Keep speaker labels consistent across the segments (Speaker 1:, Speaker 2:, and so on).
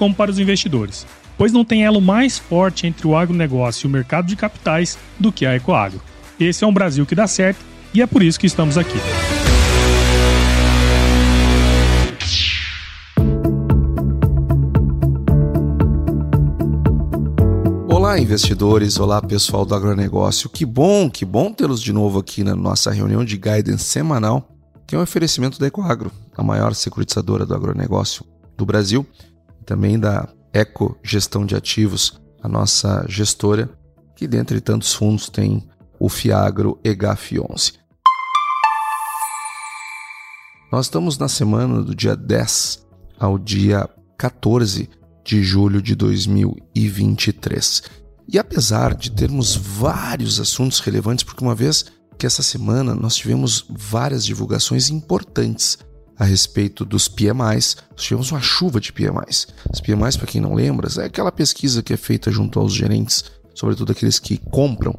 Speaker 1: como para os investidores, pois não tem elo mais forte entre o agronegócio e o mercado de capitais do que a Ecoagro. Esse é um Brasil que dá certo e é por isso que estamos aqui.
Speaker 2: Olá, investidores! Olá, pessoal do agronegócio. Que bom, que bom tê-los de novo aqui na nossa reunião de guidance semanal, que é um oferecimento da Ecoagro, a maior securitizadora do agronegócio do Brasil também da Eco Gestão de Ativos, a nossa gestora, que dentre tantos fundos tem o Fiagro EGAF 11. Nós estamos na semana do dia 10 ao dia 14 de julho de 2023. E apesar de termos vários assuntos relevantes, porque uma vez que essa semana nós tivemos várias divulgações importantes a respeito dos PMIs. Nós tivemos uma chuva de PMIs. Os PMIs, para quem não lembra, é aquela pesquisa que é feita junto aos gerentes, sobretudo aqueles que compram,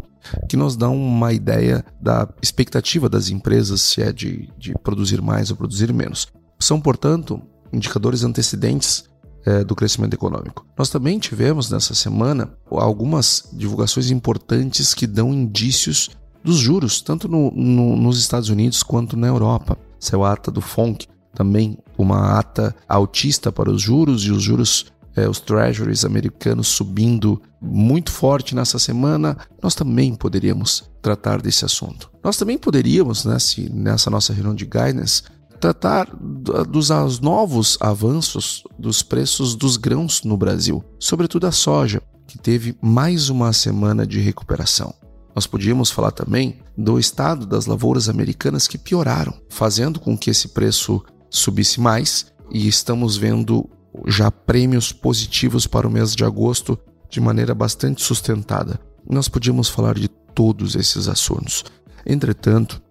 Speaker 2: que nos dá uma ideia da expectativa das empresas se é de, de produzir mais ou produzir menos. São, portanto, indicadores antecedentes é, do crescimento econômico. Nós também tivemos nessa semana algumas divulgações importantes que dão indícios dos juros, tanto no, no, nos Estados Unidos quanto na Europa. Saiu a ata do FONC, também uma ata altista para os juros e os juros, é, os treasuries americanos subindo muito forte nessa semana, nós também poderíamos tratar desse assunto. Nós também poderíamos, né, se, nessa nossa reunião de guidance, tratar dos novos avanços dos preços dos grãos no Brasil, sobretudo a soja, que teve mais uma semana de recuperação. Nós podíamos falar também do estado das lavouras americanas que pioraram, fazendo com que esse preço subisse mais e estamos vendo já prêmios positivos para o mês de agosto de maneira bastante sustentada. Nós podíamos falar de todos esses assuntos. Entretanto,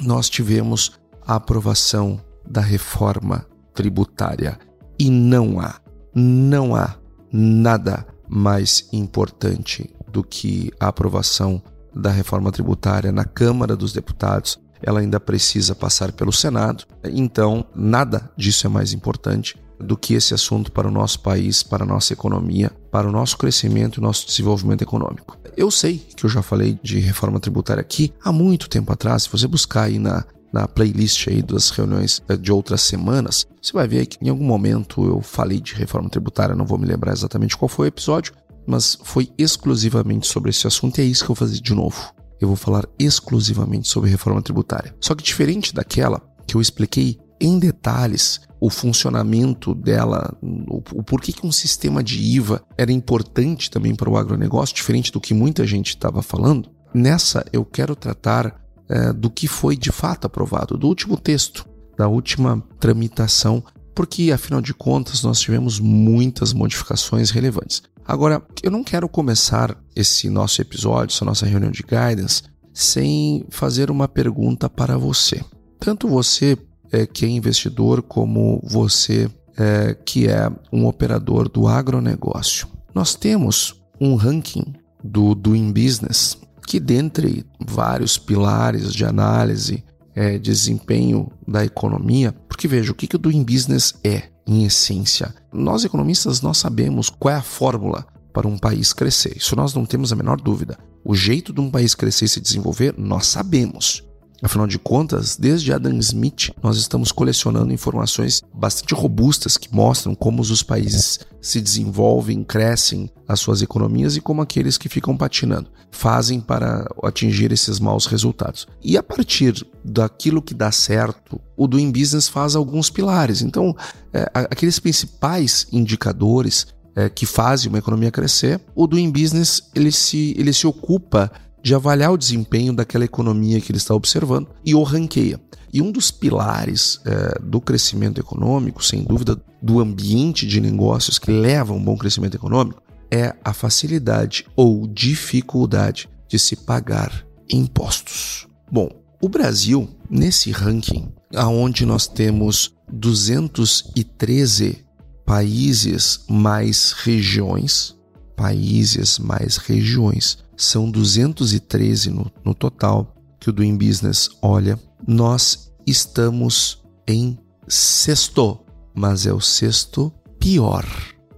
Speaker 2: nós tivemos a aprovação da reforma tributária e não há, não há nada mais importante do que a aprovação da reforma tributária na Câmara dos Deputados ela ainda precisa passar pelo Senado. Então, nada disso é mais importante do que esse assunto para o nosso país, para a nossa economia, para o nosso crescimento e nosso desenvolvimento econômico. Eu sei que eu já falei de reforma tributária aqui há muito tempo atrás. Se você buscar aí na, na playlist aí das reuniões eh, de outras semanas, você vai ver que em algum momento eu falei de reforma tributária, não vou me lembrar exatamente qual foi o episódio, mas foi exclusivamente sobre esse assunto e é isso que eu vou fazer de novo eu vou falar exclusivamente sobre reforma tributária. Só que diferente daquela que eu expliquei em detalhes o funcionamento dela, o, o porquê que um sistema de IVA era importante também para o agronegócio, diferente do que muita gente estava falando, nessa eu quero tratar é, do que foi de fato aprovado, do último texto, da última tramitação, porque afinal de contas nós tivemos muitas modificações relevantes. Agora, eu não quero começar esse nosso episódio, essa nossa reunião de guidance, sem fazer uma pergunta para você. Tanto você é, que é investidor, como você é, que é um operador do agronegócio. Nós temos um ranking do Doing Business que, dentre vários pilares de análise, é, desempenho da economia, porque veja, o que, que o Doing Business é? Em essência. Nós economistas nós sabemos qual é a fórmula para um país crescer. Isso nós não temos a menor dúvida. O jeito de um país crescer e se desenvolver, nós sabemos. Afinal de contas, desde Adam Smith, nós estamos colecionando informações bastante robustas que mostram como os países se desenvolvem, crescem as suas economias e como aqueles que ficam patinando fazem para atingir esses maus resultados. E a partir daquilo que dá certo, o Doing Business faz alguns pilares. Então, é, aqueles principais indicadores é, que fazem uma economia crescer, o Doing Business ele se, ele se ocupa de avaliar o desempenho daquela economia que ele está observando e o ranqueia. E um dos pilares é, do crescimento econômico, sem dúvida, do ambiente de negócios que leva a um bom crescimento econômico, é a facilidade ou dificuldade de se pagar impostos. Bom, o Brasil, nesse ranking, aonde nós temos 213 países mais regiões, países mais regiões, são 213 no, no total que o Doing Business olha, nós estamos em sexto, mas é o sexto pior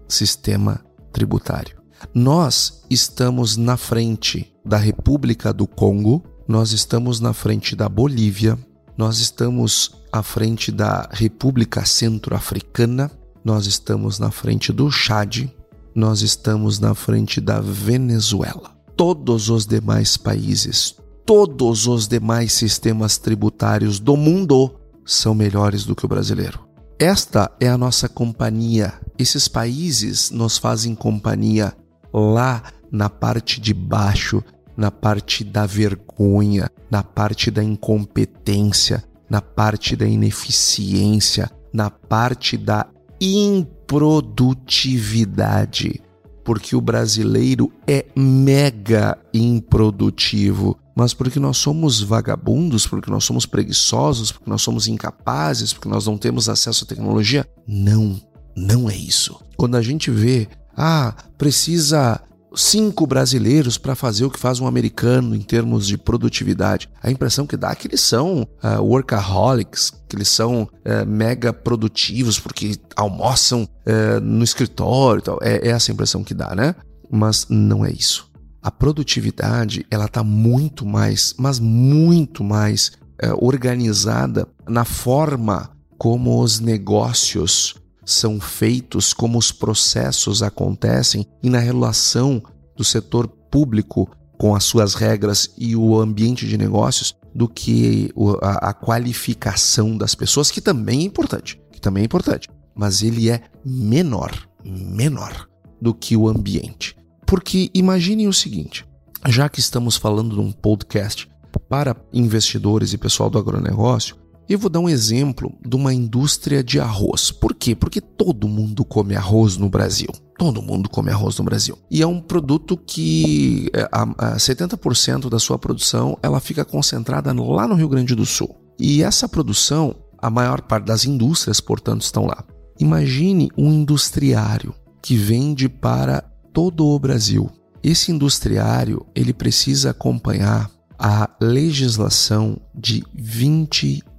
Speaker 2: sistema tributário. Nós estamos na frente da República do Congo, nós estamos na frente da Bolívia, nós estamos à frente da República Centro-Africana, nós estamos na frente do Chad, nós estamos na frente da Venezuela. Todos os demais países, todos os demais sistemas tributários do mundo são melhores do que o brasileiro. Esta é a nossa companhia. Esses países nos fazem companhia lá na parte de baixo na parte da vergonha, na parte da incompetência, na parte da ineficiência, na parte da improdutividade. Porque o brasileiro é mega improdutivo, mas porque nós somos vagabundos, porque nós somos preguiçosos, porque nós somos incapazes, porque nós não temos acesso à tecnologia? Não, não é isso. Quando a gente vê, ah, precisa cinco brasileiros para fazer o que faz um americano em termos de produtividade. A impressão que dá é que eles são uh, workaholics, que eles são uh, mega produtivos porque almoçam uh, no escritório e tal. É, é essa a impressão que dá, né? Mas não é isso. A produtividade, ela está muito mais, mas muito mais organizada na forma como os negócios são feitos, como os processos acontecem e na relação do setor público com as suas regras e o ambiente de negócios do que a, qualificação das pessoas, que também é importante, que também é importante, mas ele é menor, menor do que o ambiente. Porque imaginem o seguinte, já que estamos falando de um podcast para investidores e pessoal do agronegócio, eu vou dar um exemplo de uma indústria de arroz. Por quê? Porque todo mundo come arroz no Brasil. Todo mundo come arroz no Brasil. E é um produto que é, a, a 70% da sua produção ela fica concentrada lá no Rio Grande do Sul. E essa produção, a maior parte das indústrias, portanto, estão lá. Imagine um industriário que vende para todo o Brasil. Esse industriário, ele precisa acompanhar a legislação de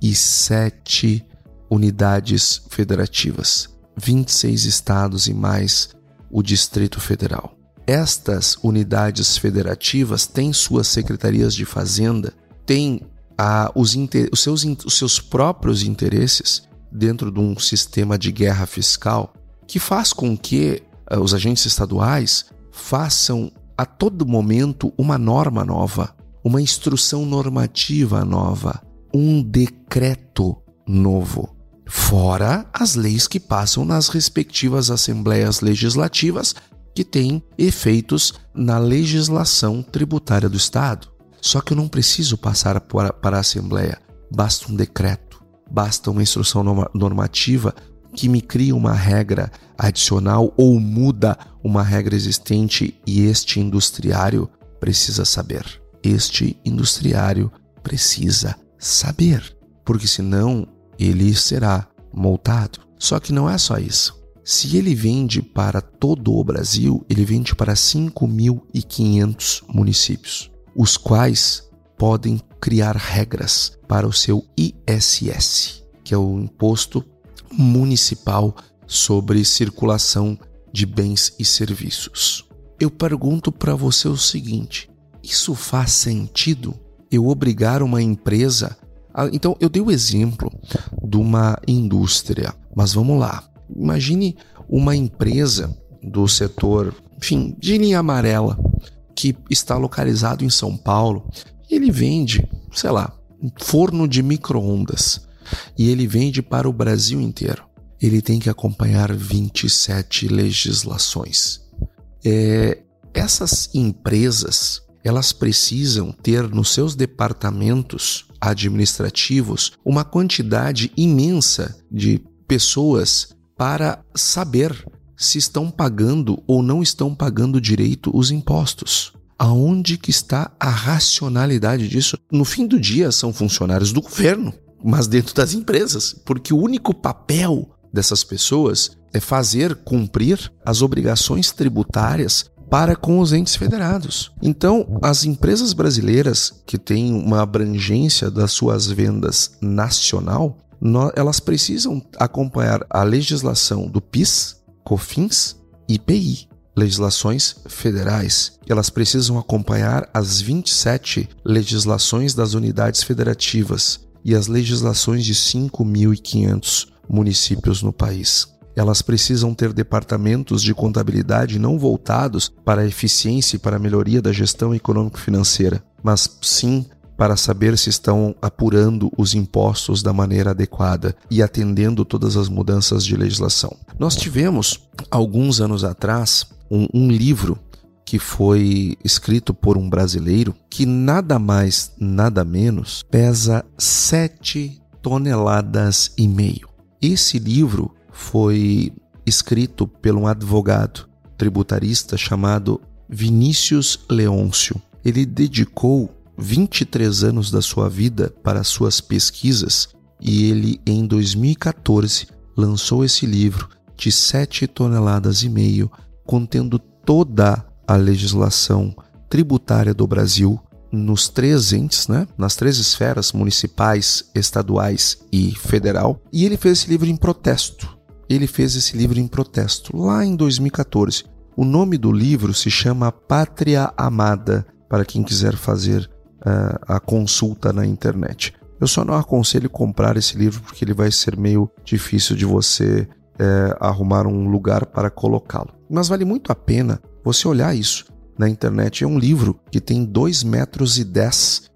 Speaker 2: 27 unidades federativas, 26 estados e mais o Distrito Federal. Estas unidades federativas têm suas secretarias de fazenda, têm ah, os, os, seus, os seus próprios interesses dentro de um sistema de guerra fiscal que faz com que ah, os agentes estaduais façam a todo momento uma norma nova, uma instrução normativa nova, um decreto novo. Fora as leis que passam nas respectivas assembleias legislativas que têm efeitos na legislação tributária do Estado. Só que eu não preciso passar para, a Assembleia, basta um decreto, basta uma instrução normativa que me cria uma regra adicional ou muda uma regra existente e este industriário precisa saber este industriário precisa saber, porque senão ele será multado. Só que não é só isso. Se ele vende para todo o Brasil, ele vende para 5.500 municípios, os quais podem criar regras para o seu ISS, que é o Imposto Municipal sobre Circulação de Bens e Serviços. Eu pergunto para você o seguinte: isso faz sentido? Eu obrigar uma empresa. A... Então, eu dei o exemplo de uma indústria, mas vamos lá. Imagine uma empresa do setor, enfim, de linha amarela, que está localizado em São Paulo. E ele vende, sei lá, um forno de micro-ondas. E ele vende para o Brasil inteiro. Ele tem que acompanhar 27 legislações. É, essas empresas elas precisam ter nos seus departamentos administrativos uma quantidade imensa de pessoas para saber se estão pagando ou não estão pagando direito os impostos. Aonde que está a racionalidade disso? No fim do dia são funcionários do governo, mas dentro das empresas, porque o único papel dessas pessoas é fazer cumprir as obrigações tributárias para com os entes federados. Então, as empresas brasileiras que têm uma abrangência das suas vendas nacional, elas precisam acompanhar a legislação do PIS, COFINS e IPI, legislações federais. Elas precisam acompanhar as 27 legislações das unidades federativas e as legislações de 5.500 municípios no país. Elas precisam ter departamentos de contabilidade não voltados para a eficiência e para a melhoria da gestão econômico-financeira, mas sim para saber se estão apurando os impostos da maneira adequada e atendendo todas as mudanças de legislação. Nós tivemos, alguns anos atrás, um, um livro que foi escrito por um brasileiro que nada mais, nada menos pesa 7 toneladas e meio. Esse livro foi escrito por um advogado tributarista chamado Vinícius Leôncio. Ele dedicou 23 anos da sua vida para suas pesquisas e ele, em 2014, lançou esse livro de 7 toneladas e meio, contendo toda a legislação tributária do Brasil nos três entes, né? nas três esferas municipais, estaduais e federal. E ele fez esse livro em protesto ele fez esse livro em protesto, lá em 2014. O nome do livro se chama Pátria Amada, para quem quiser fazer uh, a consulta na internet. Eu só não aconselho comprar esse livro porque ele vai ser meio difícil de você uh, arrumar um lugar para colocá-lo. Mas vale muito a pena você olhar isso na internet. É um livro que tem 2 metros e 10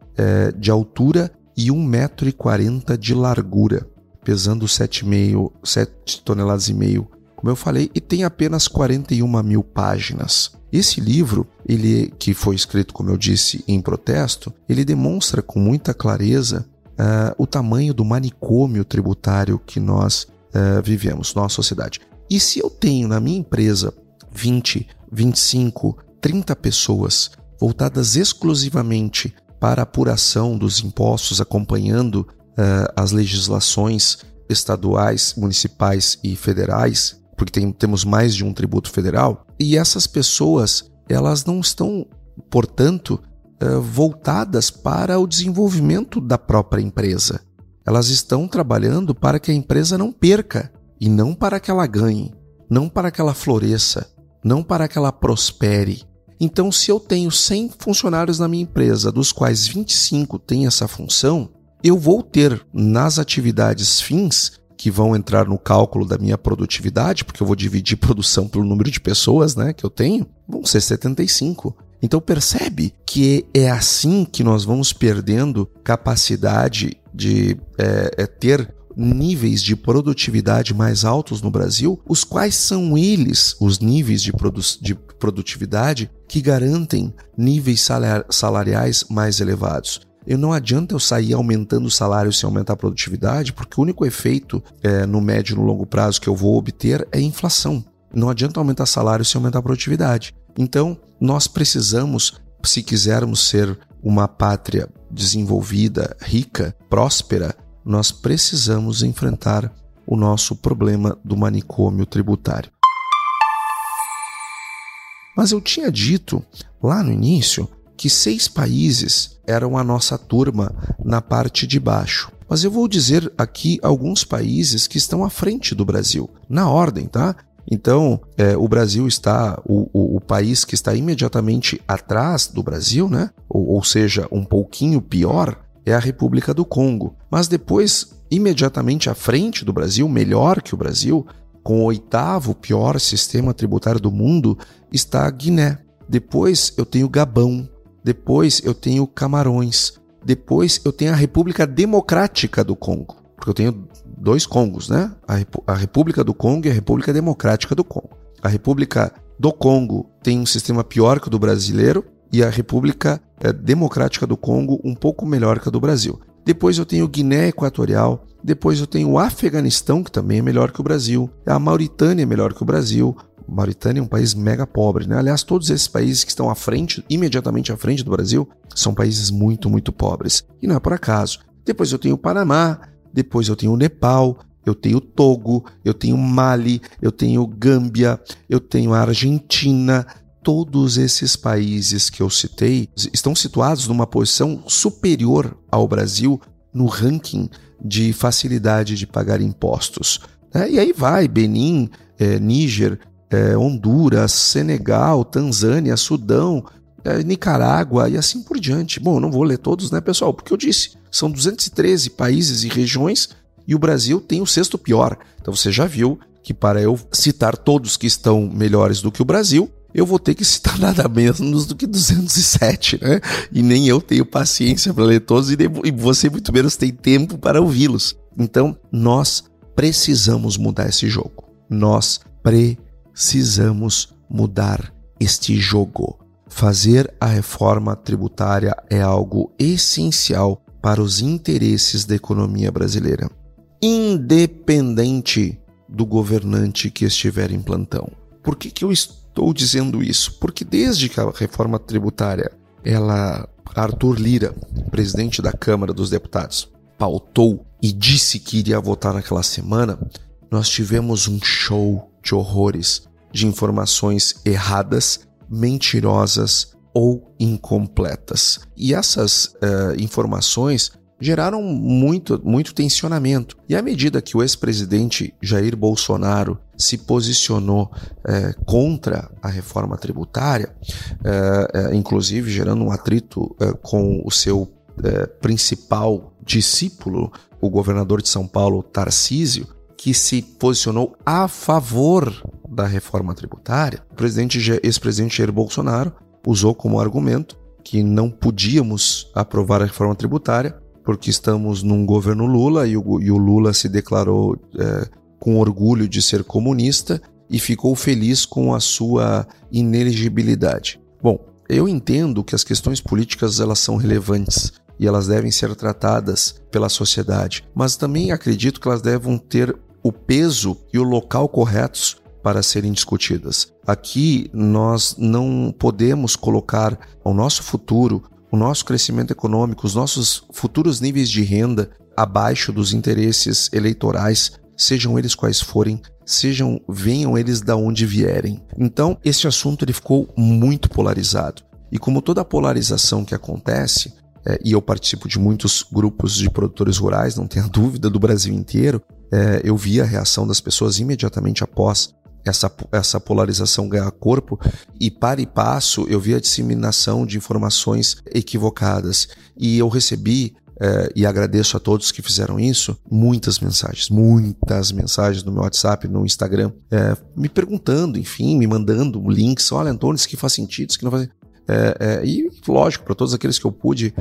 Speaker 2: uh, de altura e 1 metro e 40 de largura pesando 7,5 7 toneladas e meio, como eu falei, e tem apenas 41 mil páginas. Esse livro, ele que foi escrito, como eu disse, em protesto, ele demonstra com muita clareza uh, o tamanho do manicômio tributário que nós uh, vivemos, nossa sociedade. E se eu tenho na minha empresa 20, 25, 30 pessoas voltadas exclusivamente para a apuração dos impostos, acompanhando uh, as legislações estaduais, municipais e federais, porque tem, temos mais de um tributo federal, e essas pessoas elas não estão, portanto, uh, voltadas para o desenvolvimento da própria empresa. Elas estão trabalhando para que a empresa não perca e não para que ela ganhe, não para que ela floresça, não para que ela prospere. Então, se eu tenho 100 funcionários na minha empresa, dos quais 25 têm essa função, eu vou ter nas atividades fins que vão entrar no cálculo da minha produtividade, porque eu vou dividir produção pelo número de pessoas né, que eu tenho, vão ser 75. Então percebe que é assim que nós vamos perdendo capacidade de é, é ter níveis de produtividade mais altos no Brasil, os quais são eles os níveis de, produ de produtividade que garantem níveis salariais mais elevados. Eu não adianta eu sair aumentando o salário sem aumentar a produtividade, porque o único efeito é, no médio e no longo prazo que eu vou obter é inflação. Não adianta aumentar salário sem aumentar a produtividade. Então, nós precisamos, se quisermos ser uma pátria desenvolvida, rica, próspera, nós precisamos enfrentar o nosso problema do manicômio tributário. Mas eu tinha dito lá no início que seis países eram a nossa turma na parte de baixo. Mas eu vou dizer aqui alguns países que estão à frente do Brasil, na ordem, tá? Então, é, o Brasil está, o, o, o, país que está imediatamente atrás do Brasil, né? Ou, ou seja, um pouquinho pior, é a República do Congo. Mas depois, imediatamente à frente do Brasil, melhor que o Brasil, com o oitavo pior sistema tributário do mundo, está a Guiné. Depois eu tenho Gabão, depois eu tenho Camarões. Depois eu tenho a República Democrática do Congo. Porque eu tenho dois Congos, né? A, República do Congo e a República Democrática do Congo. A República do Congo tem um sistema pior que o do brasileiro e a República é, Democrática do Congo um pouco melhor que a do Brasil. depois eu tenho Guiné Equatorial, depois eu tenho o Afeganistão, que também é melhor que o Brasil, a Mauritânia é melhor que o Brasil. Mauritânia é um país mega pobre, né? Aliás, todos esses países que estão à frente, imediatamente à frente do Brasil, são países muito, muito pobres. E não é por acaso. Depois eu tenho o Panamá, depois eu tenho o Nepal, eu tenho Togo, eu tenho Mali, eu tenho Gâmbia, eu tenho a Argentina. Todos esses países que eu citei estão situados numa posição superior ao Brasil no ranking de facilidade de pagar impostos. É, e aí vai Benin, é, Níger, é, Honduras, Senegal, Tanzânia, Sudão, é, Nicarágua e assim por diante. Bom, não vou ler todos, né, pessoal? Porque eu disse, são 213 países e regiões e o Brasil tem o sexto pior. Então você já viu que para eu citar todos que estão melhores do que o Brasil, eu vou ter que citar nada menos do que 207, né? E nem eu tenho paciência para ler todos e você muito menos tem tempo para ouvi-los. Então, nós precisamos mudar esse jogo. Nós precisamos mudar este jogo. Fazer a reforma tributária é algo essencial para os interesses da economia brasileira, independente do governante que estiver em plantão. Por que, que eu estou dizendo isso? Porque desde que a reforma tributária, ela, Arthur Lira, presidente da Câmara dos Deputados, pautou e disse que iria votar naquela semana, nós tivemos um show de horrores, de informações erradas, mentirosas ou incompletas. E essas uh, informações geraram muito, muito tensionamento. E à medida que o ex-presidente Jair Bolsonaro se posicionou eh, contra a reforma tributária, eh, inclusive gerando um atrito com o seu principal discípulo, o governador de São Paulo, Tarcísio, que se posicionou a favor da reforma tributária, o presidente, ex-presidente Jair Bolsonaro usou como argumento que não podíamos aprovar a reforma tributária porque estamos num governo Lula e o, e o Lula se declarou é, com orgulho de ser comunista e ficou feliz com a sua ineligibilidade. Bom, eu entendo que as questões políticas elas são relevantes e elas devem ser tratadas pela sociedade, mas também acredito que elas devem ter o peso e o local corretos para serem discutidas. Aqui nós não podemos colocar o nosso futuro, o nosso crescimento econômico, os nossos futuros níveis de renda abaixo dos interesses eleitorais, sejam eles quais forem, sejam venham eles da onde vierem. Então, esse assunto ele ficou muito polarizado. E como toda polarização que acontece, é, e eu participo de muitos grupos de produtores rurais, não tenha dúvida, do Brasil inteiro, é, eu vi a reação das pessoas imediatamente após essa, essa polarização ganhar corpo. E para e passo eu vi a disseminação de informações equivocadas. E eu recebi é, e agradeço a todos que fizeram isso, muitas mensagens, muitas mensagens no meu WhatsApp, no Instagram, é, me perguntando, enfim, me mandando links, olha Antônio, isso que faz sentido, isso que não faz é, e lógico, para todos aqueles que eu pude,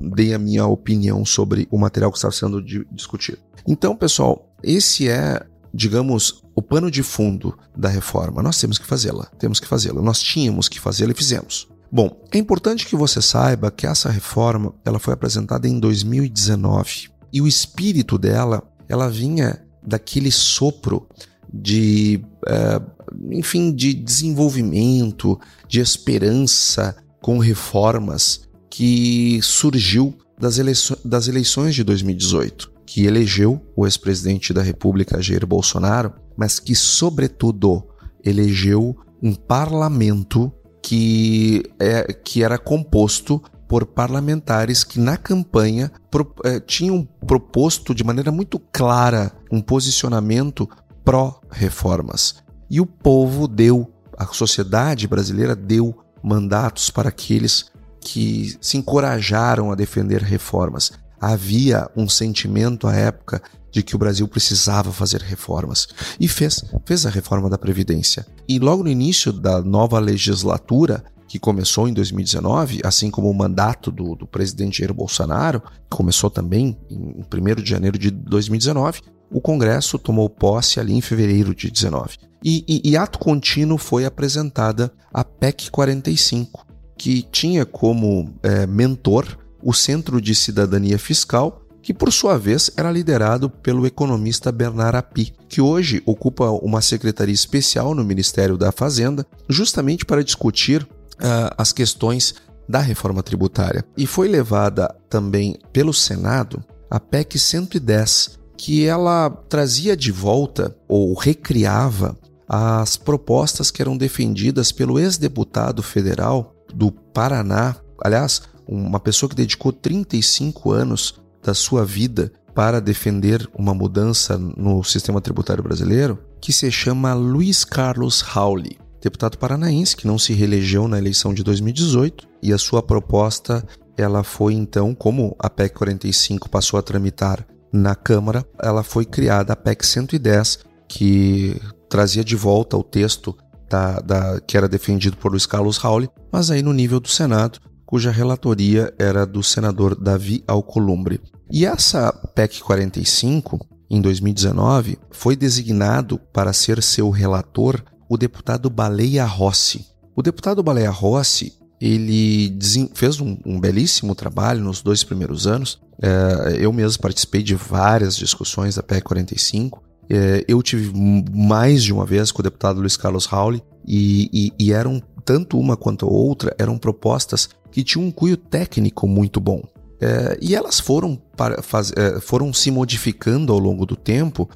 Speaker 2: dei a minha opinião sobre o material que estava sendo discutido. Então, pessoal, esse é, digamos, o pano de fundo da reforma. Nós temos que fazê-la, temos que fazê-la. Nós tínhamos que fazê-la e fizemos. Bom, é importante que você saiba que essa reforma ela foi apresentada em 2019 e o espírito dela ela vinha daquele sopro de, uh, enfim, de desenvolvimento, de esperança com reformas que surgiu das, eleições, das eleições de 2018 que elegeu o ex-presidente da República Jair Bolsonaro, mas que, sobretudo, elegeu um parlamento que, é, que era composto por parlamentares que na campanha pro, é, tinham proposto de maneira muito clara um posicionamento pró-reformas. E o povo deu, a sociedade brasileira deu mandatos para aqueles que se encorajaram a defender reformas havia um sentimento à época de que o Brasil precisava fazer reformas e fez, fez a reforma da Previdência. E logo no início da nova legislatura, que começou em 2019, assim como o mandato do, do presidente Jair Bolsonaro, que começou também em 1 de janeiro de 2019, o Congresso tomou posse ali em fevereiro de 19. E, e, e ato contínuo foi apresentada a PEC 45, que tinha como é, mentor o Centro de Cidadania Fiscal, que por sua vez era liderado pelo economista Bernard Api, que hoje ocupa uma secretaria especial no Ministério da Fazenda, justamente para discutir uh, as questões da reforma tributária. E foi levada também pelo Senado a PEC 110, que ela trazia de volta ou recriava as propostas que eram defendidas pelo ex-deputado federal do Paraná, aliás, uma pessoa que dedicou 35 anos da sua vida para defender uma mudança no sistema tributário brasileiro, que se chama Luiz Carlos Rauli, deputado paranaense que não se reelegeu na eleição de 2018, e a sua proposta ela foi então, como a PEC 45 passou a tramitar na Câmara, ela foi criada a PEC 110, que trazia de volta o texto da, da, que era defendido por Luiz Carlos Rauli, mas aí no nível do Senado, cuja relatoria era do senador Davi Alcolumbre. E essa PEC 45, em 2019, foi designado para ser seu relator o deputado Baleia Rossi. O deputado Baleia Rossi ele fez um, um, belíssimo trabalho nos dois primeiros anos. É, eu mesmo participei de várias discussões da PEC 45. É, eu tive mais de uma vez com o deputado Luiz Carlos Rauli e, e, e eram tanto uma quanto a outra eram propostas que tinham um cunho técnico muito bom. É, e elas foram, para, faz, é, foram se modificando ao longo do tempo,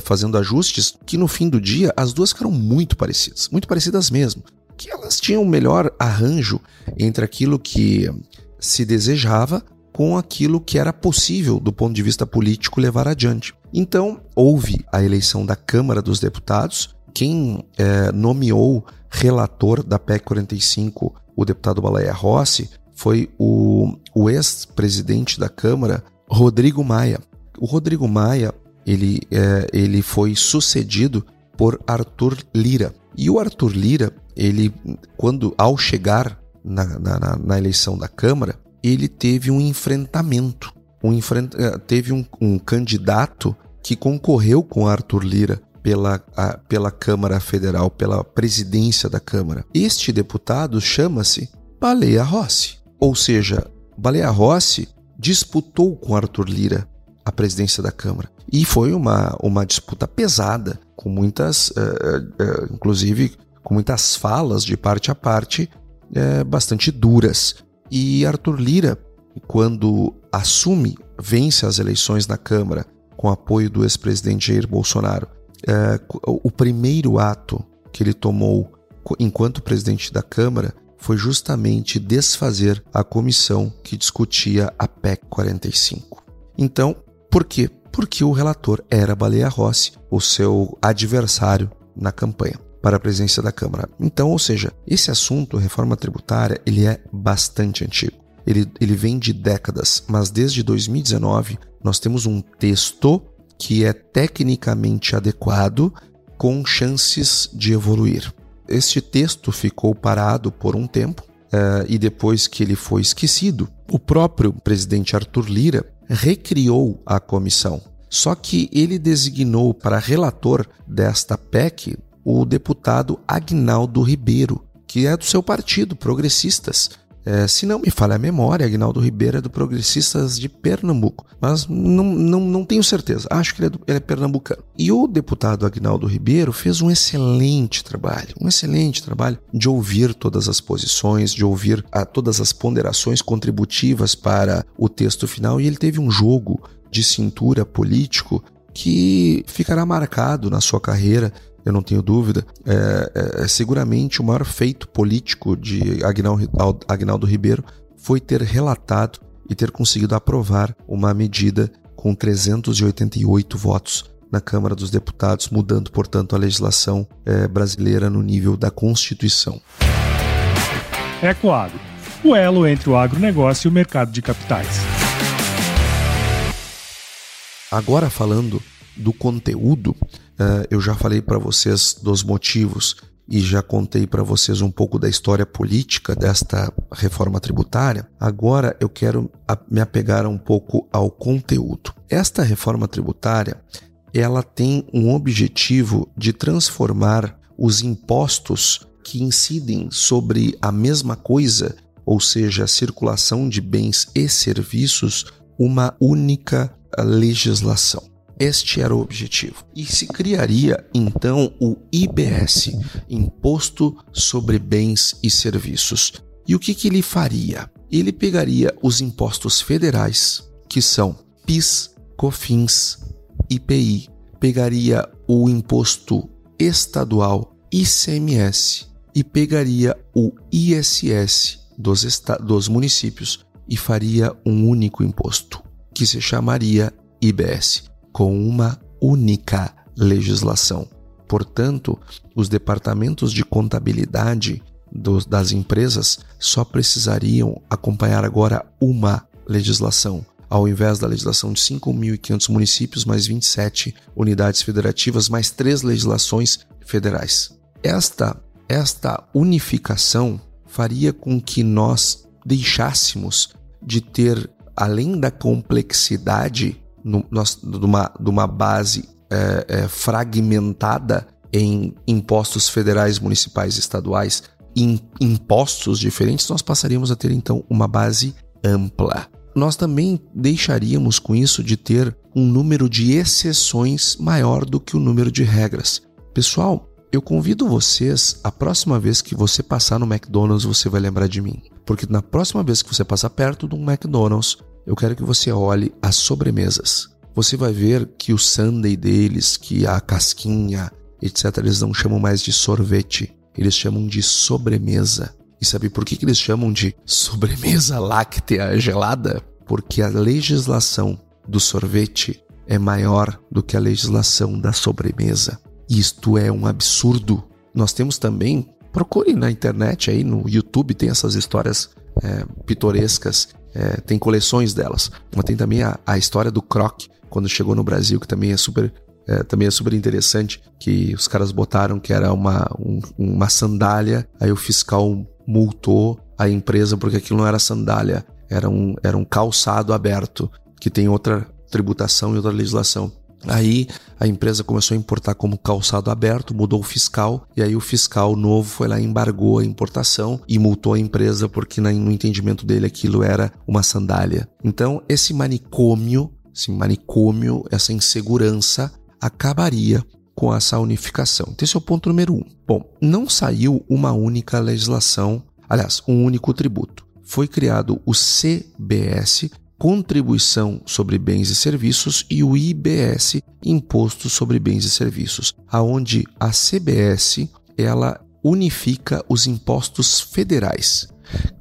Speaker 2: fazendo ajustes que no fim do dia as duas ficaram muito parecidas, muito parecidas mesmo. Que elas tinham o um melhor arranjo entre aquilo que se desejava com aquilo que era possível do ponto de vista político levar adiante. Então, houve a eleição da Câmara dos Deputados. Quem é, nomeou relator da PEC 45, o deputado Balaia Rossi, foi o, o ex-presidente da Câmara, Rodrigo Maia. O Rodrigo Maia ele, é, ele foi sucedido por Arthur Lira. E o Arthur Lira, ele, quando ao chegar na, na, na eleição da Câmara, ele teve um enfrentamento. Um. É, teve um, um candidato que concorreu com Arthur Lira pela, a, pela Câmara Federal, pela presidência da Câmara. Este deputado chama-se Baleia Rossi. Ou seja, Baleia Rossi disputou com Arthur Lira a presidência da Câmara. E foi uma, uma disputa pesada, com muitas, uh, uh, inclusive com muitas falas de parte a parte bastante duras. E Arthur Lira, quando assume, vence as eleições na Câmara com apoio do ex-presidente Jair Bolsonaro, o primeiro ato que ele tomou enquanto presidente da Câmara foi justamente desfazer a comissão que discutia a PEC 45. Então, por quê? Porque o relator era Baleia Rossi, o seu adversário na campanha para a presidência da Câmara. Então, ou seja, esse assunto, reforma tributária, ele é bastante antigo. Ele, ele vem de décadas, mas desde 2019 nós temos um texto que é tecnicamente adequado com chances de evoluir. Este texto ficou parado por um tempo uh, e depois que ele foi esquecido, o próprio presidente Arthur Lira recriou a comissão. Só que ele designou para relator desta PEC o deputado Agnaldo Ribeiro, que é do seu partido, Progressistas, é, se não me falha a memória, Agnaldo Ribeiro é do Progressistas de Pernambuco, mas não, não, não tenho certeza. Acho que ele é, do, ele é pernambucano. E o deputado Agnaldo Ribeiro fez um excelente trabalho, um excelente trabalho de ouvir todas as posições, de ouvir a, todas as ponderações contributivas para o texto final, e ele teve um jogo de cintura político que ficará marcado na sua carreira eu não tenho dúvida, é, é, é, seguramente o maior feito político de Agnaldo, Agnaldo Ribeiro foi ter relatado e ter conseguido aprovar uma medida com 388 votos na Câmara dos Deputados, mudando, portanto, a legislação é, brasileira no nível da Constituição.
Speaker 1: Ecoagro, o elo entre o agronegócio e o mercado de capitais.
Speaker 2: Agora falando do conteúdo, eu já falei para vocês dos motivos e já contei para vocês um pouco da história política desta reforma tributária. Agora eu quero me apegar um pouco ao conteúdo. Esta reforma tributária, ela tem um objetivo de transformar os impostos que incidem sobre a mesma coisa ou seja, a circulação de bens e serviços, uma única legislação. Este era o objetivo. E se criaria então o IBS, Imposto sobre Bens e Serviços. E o que, que ele faria? Ele pegaria os impostos federais, que são PIS, COFINS, IPI, pegaria o imposto estadual ICMS e pegaria o ISS dos, dos municípios e faria um único imposto, que se chamaria IBS com uma única legislação. Portanto, os departamentos de contabilidade dos, das empresas só precisariam acompanhar agora uma legislação, ao invés da legislação de 5.500 municípios, mais 27 unidades federativas, mais três legislações federais. Esta, esta unificação faria com que nós deixássemos de ter, além da complexidade de, uma, uma base é, é, fragmentada em impostos federais, municipais e estaduais, em impostos diferentes, nós passaríamos a ter então uma base ampla. Nós também deixaríamos com isso de ter um número de exceções maior do que o número de regras. Pessoal, eu convido vocês, a próxima vez que você passar no McDonald's, você vai lembrar de mim. Porque na próxima vez que você passar perto de um McDonald's, eu quero que você olhe as sobremesas. Você vai ver que o sundae deles, que a casquinha, etc., eles não chamam mais de sorvete, eles chamam de sobremesa. E sabe por que, que eles chamam de sobremesa láctea gelada? Porque a legislação do sorvete é maior do que a legislação da sobremesa. Isto é um absurdo. Nós temos também, procure na internet aí, no YouTube, tem essas histórias é, pitorescas é, tem coleções delas. Mas tem também a, a história do Croc, quando chegou no Brasil, que também é super, é, também é super interessante, que os caras botaram que era uma, um, uma sandália, aí o fiscal multou a empresa porque aquilo não era sandália, era um, era um calçado aberto, que tem outra tributação e outra legislação. Aí a empresa começou a importar como calçado aberto, mudou o fiscal, e aí o fiscal novo foi lá e embargou a importação e multou a empresa porque no entendimento dele aquilo era uma sandália. Então esse manicômio, esse manicômio, essa insegurança acabaria com essa unificação. Então esse é o ponto número um. Bom, não saiu uma única legislação, aliás, um único tributo. Foi criado o CBS, Contribuição sobre Bens e Serviços e o IBS, Imposto sobre Bens e Serviços, aonde a CBS ela unifica os impostos federais,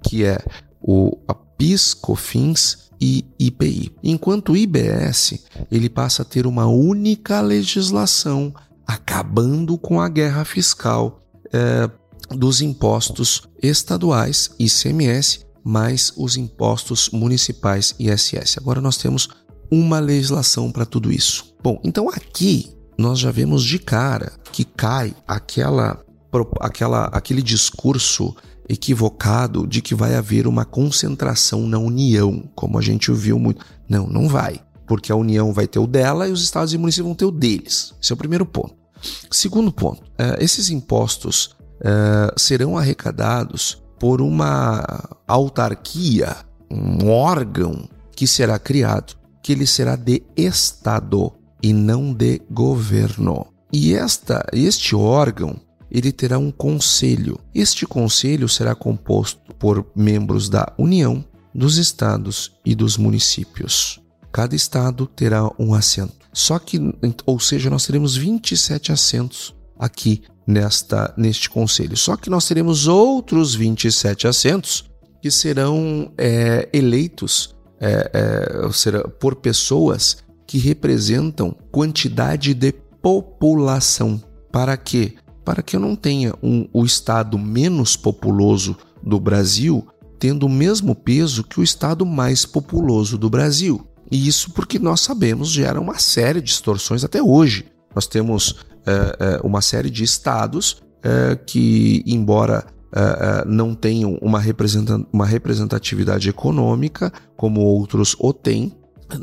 Speaker 2: que é o a PIS, COFINS e IPI. Enquanto o IBS ele passa a ter uma única legislação, acabando com a guerra fiscal é, dos impostos estaduais, ICMS mais os impostos municipais ISS. Agora nós temos uma legislação para tudo isso. Bom, então aqui nós já vemos de cara que cai aquela, aquela aquele discurso equivocado de que vai haver uma concentração na União, como a gente ouviu muito. Não, não vai, porque a União vai ter o dela e os estados e municípios vão ter o deles. Esse é o primeiro ponto. Segundo ponto, uh, esses impostos uh, serão arrecadados por uma autarquia, um órgão que será criado, que ele será de Estado e não de governo. E esta, este órgão ele terá um conselho. Este conselho será composto por membros da União, dos estados e dos municípios. Cada estado terá um assento. Só que, ou seja, nós teremos 27 assentos aqui nesta neste conselho. Só que nós teremos outros 27 assentos que serão é, eleitos é, é, será, por pessoas que representam quantidade de população. Para quê? Para que eu não tenha um, o estado menos populoso do Brasil tendo o mesmo peso que o estado mais populoso do Brasil. E isso porque nós sabemos gera uma série de distorções até hoje. Nós temos uma série de estados é, que, embora não tenham uma, representatividade econômica, como outros o têm,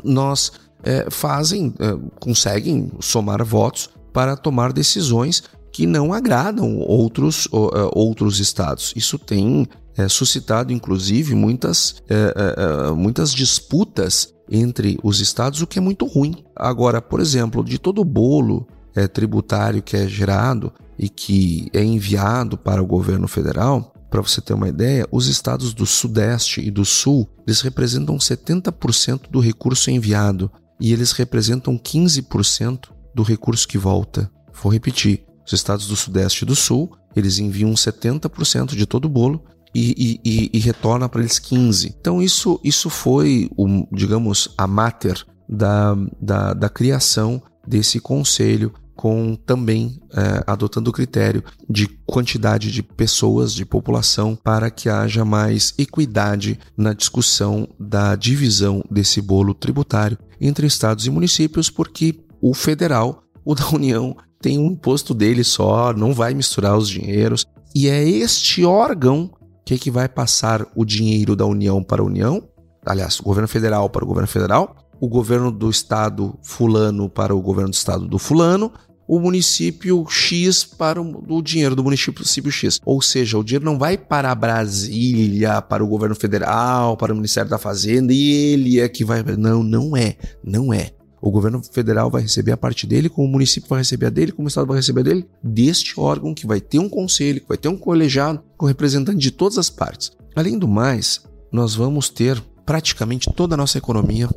Speaker 2: nós fazem, conseguem somar votos para tomar decisões que não agradam outros, outros estados. Isso tem é, suscitado, inclusive, muitas, é, é, muitas disputas entre os estados, o que é muito ruim. Agora, por exemplo, de todo o bolo é, tributário que é gerado e que é enviado para o governo federal, para você ter uma ideia, os estados do Sudeste e do Sul, eles representam 70% do recurso enviado e eles representam 15% do recurso que volta. Vou repetir, os estados do Sudeste e do Sul, eles enviam 70% de todo o bolo e, e, e retorna para eles 15. Então isso, isso foi, o, digamos, a mater da, da, da criação desse conselho com também é, adotando o critério de quantidade de pessoas, de população, para que haja mais equidade na discussão da divisão desse bolo tributário entre estados e municípios, porque o federal, o da União, tem um imposto dele só, não vai misturar os dinheiros. E é este órgão que, que vai passar o dinheiro da União para a União, aliás, o governo federal para o governo federal, o governo do estado fulano para o governo do estado do fulano, o município X para o, dinheiro do município X. Ou seja, o dinheiro não vai para Brasília, para o governo federal, para o Ministério da Fazenda e ele é que vai. Não, não é. Não é. O governo federal vai receber a parte dele, como o município vai receber a dele, como o estado vai receber a dele, deste órgão que vai ter um conselho, que vai ter um colegiado com representante de todas as partes. Além do mais, nós vamos ter praticamente toda a nossa economia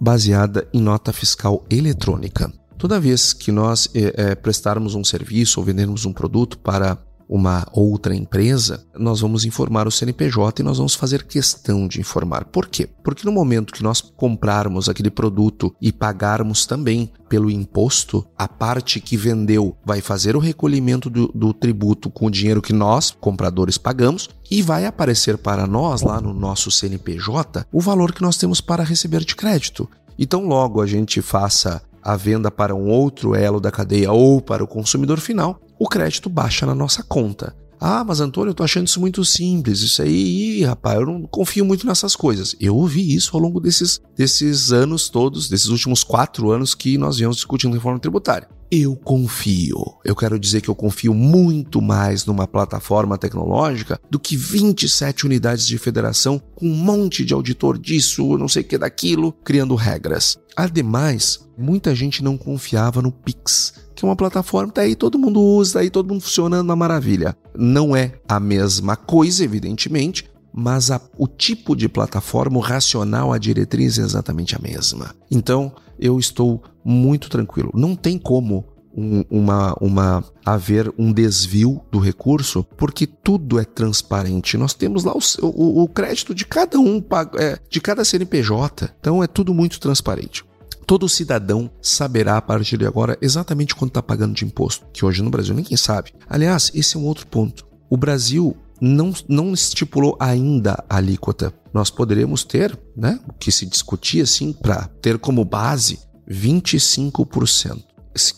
Speaker 2: baseada em nota fiscal eletrônica. Toda vez que nós é, prestarmos um serviço ou vendermos um produto para uma outra empresa, nós vamos informar o CNPJ e nós vamos fazer questão de informar. Por quê? Porque no momento que nós comprarmos aquele produto e pagarmos também pelo imposto, a parte que vendeu vai fazer o recolhimento do, do tributo com o dinheiro que nós, compradores, pagamos e vai aparecer para nós lá no nosso CNPJ o valor que nós temos para receber de crédito. Então, logo a gente faça a venda para um outro elo da cadeia ou para o consumidor final, o crédito baixa na nossa conta. Ah, mas Antônio, eu tô achando isso muito simples. Isso aí, ih, rapaz, eu não confio muito nessas coisas. Eu ouvi isso ao longo desses, desses anos todos, desses últimos quatro anos que nós viemos discutindo reforma tributária. Eu confio. Eu quero dizer que eu confio muito mais numa plataforma tecnológica do que 27 unidades de federação com um monte de auditor disso, não sei o que daquilo, criando regras. Ademais, muita gente não confiava no Pix que é uma plataforma, tá aí todo mundo usa, tá aí todo mundo funcionando na maravilha. Não é a mesma coisa, evidentemente, mas a, o tipo de plataforma, o racional, a diretriz é exatamente a mesma. Então, eu estou muito tranquilo. Não tem como um, uma, uma haver um desvio do recurso, porque tudo é transparente. Nós temos lá o, o, o crédito de cada um, é, de cada CNPJ. Então é tudo muito transparente. Todo cidadão saberá a partir de agora exatamente quanto está pagando de imposto, que hoje no Brasil ninguém sabe. Aliás, esse é um outro ponto. O Brasil não, não estipulou ainda a alíquota. Nós poderemos ter, né, o que se discutia assim, para ter como base 25%,